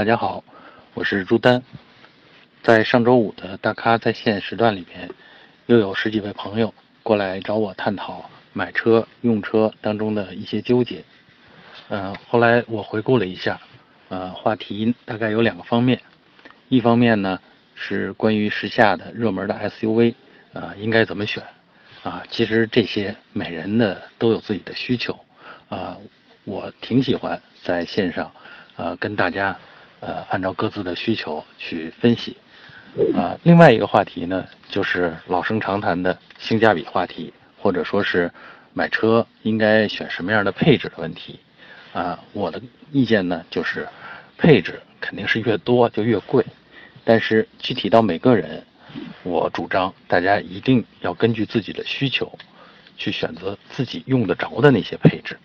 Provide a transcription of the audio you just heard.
大家好，我是朱丹。在上周五的大咖在线时段里边，又有十几位朋友过来找我探讨买车、用车当中的一些纠结。嗯，后来我回顾了一下，呃，话题大概有两个方面。一方面呢是关于时下的热门的 SUV，啊，应该怎么选？啊，其实这些每人的都有自己的需求，啊，我挺喜欢在线上，呃，跟大家。呃，按照各自的需求去分析。啊，另外一个话题呢，就是老生常谈的性价比话题，或者说是买车应该选什么样的配置的问题。啊，我的意见呢，就是配置肯定是越多就越贵，但是具体到每个人，我主张大家一定要根据自己的需求去选择自己用得着的那些配置。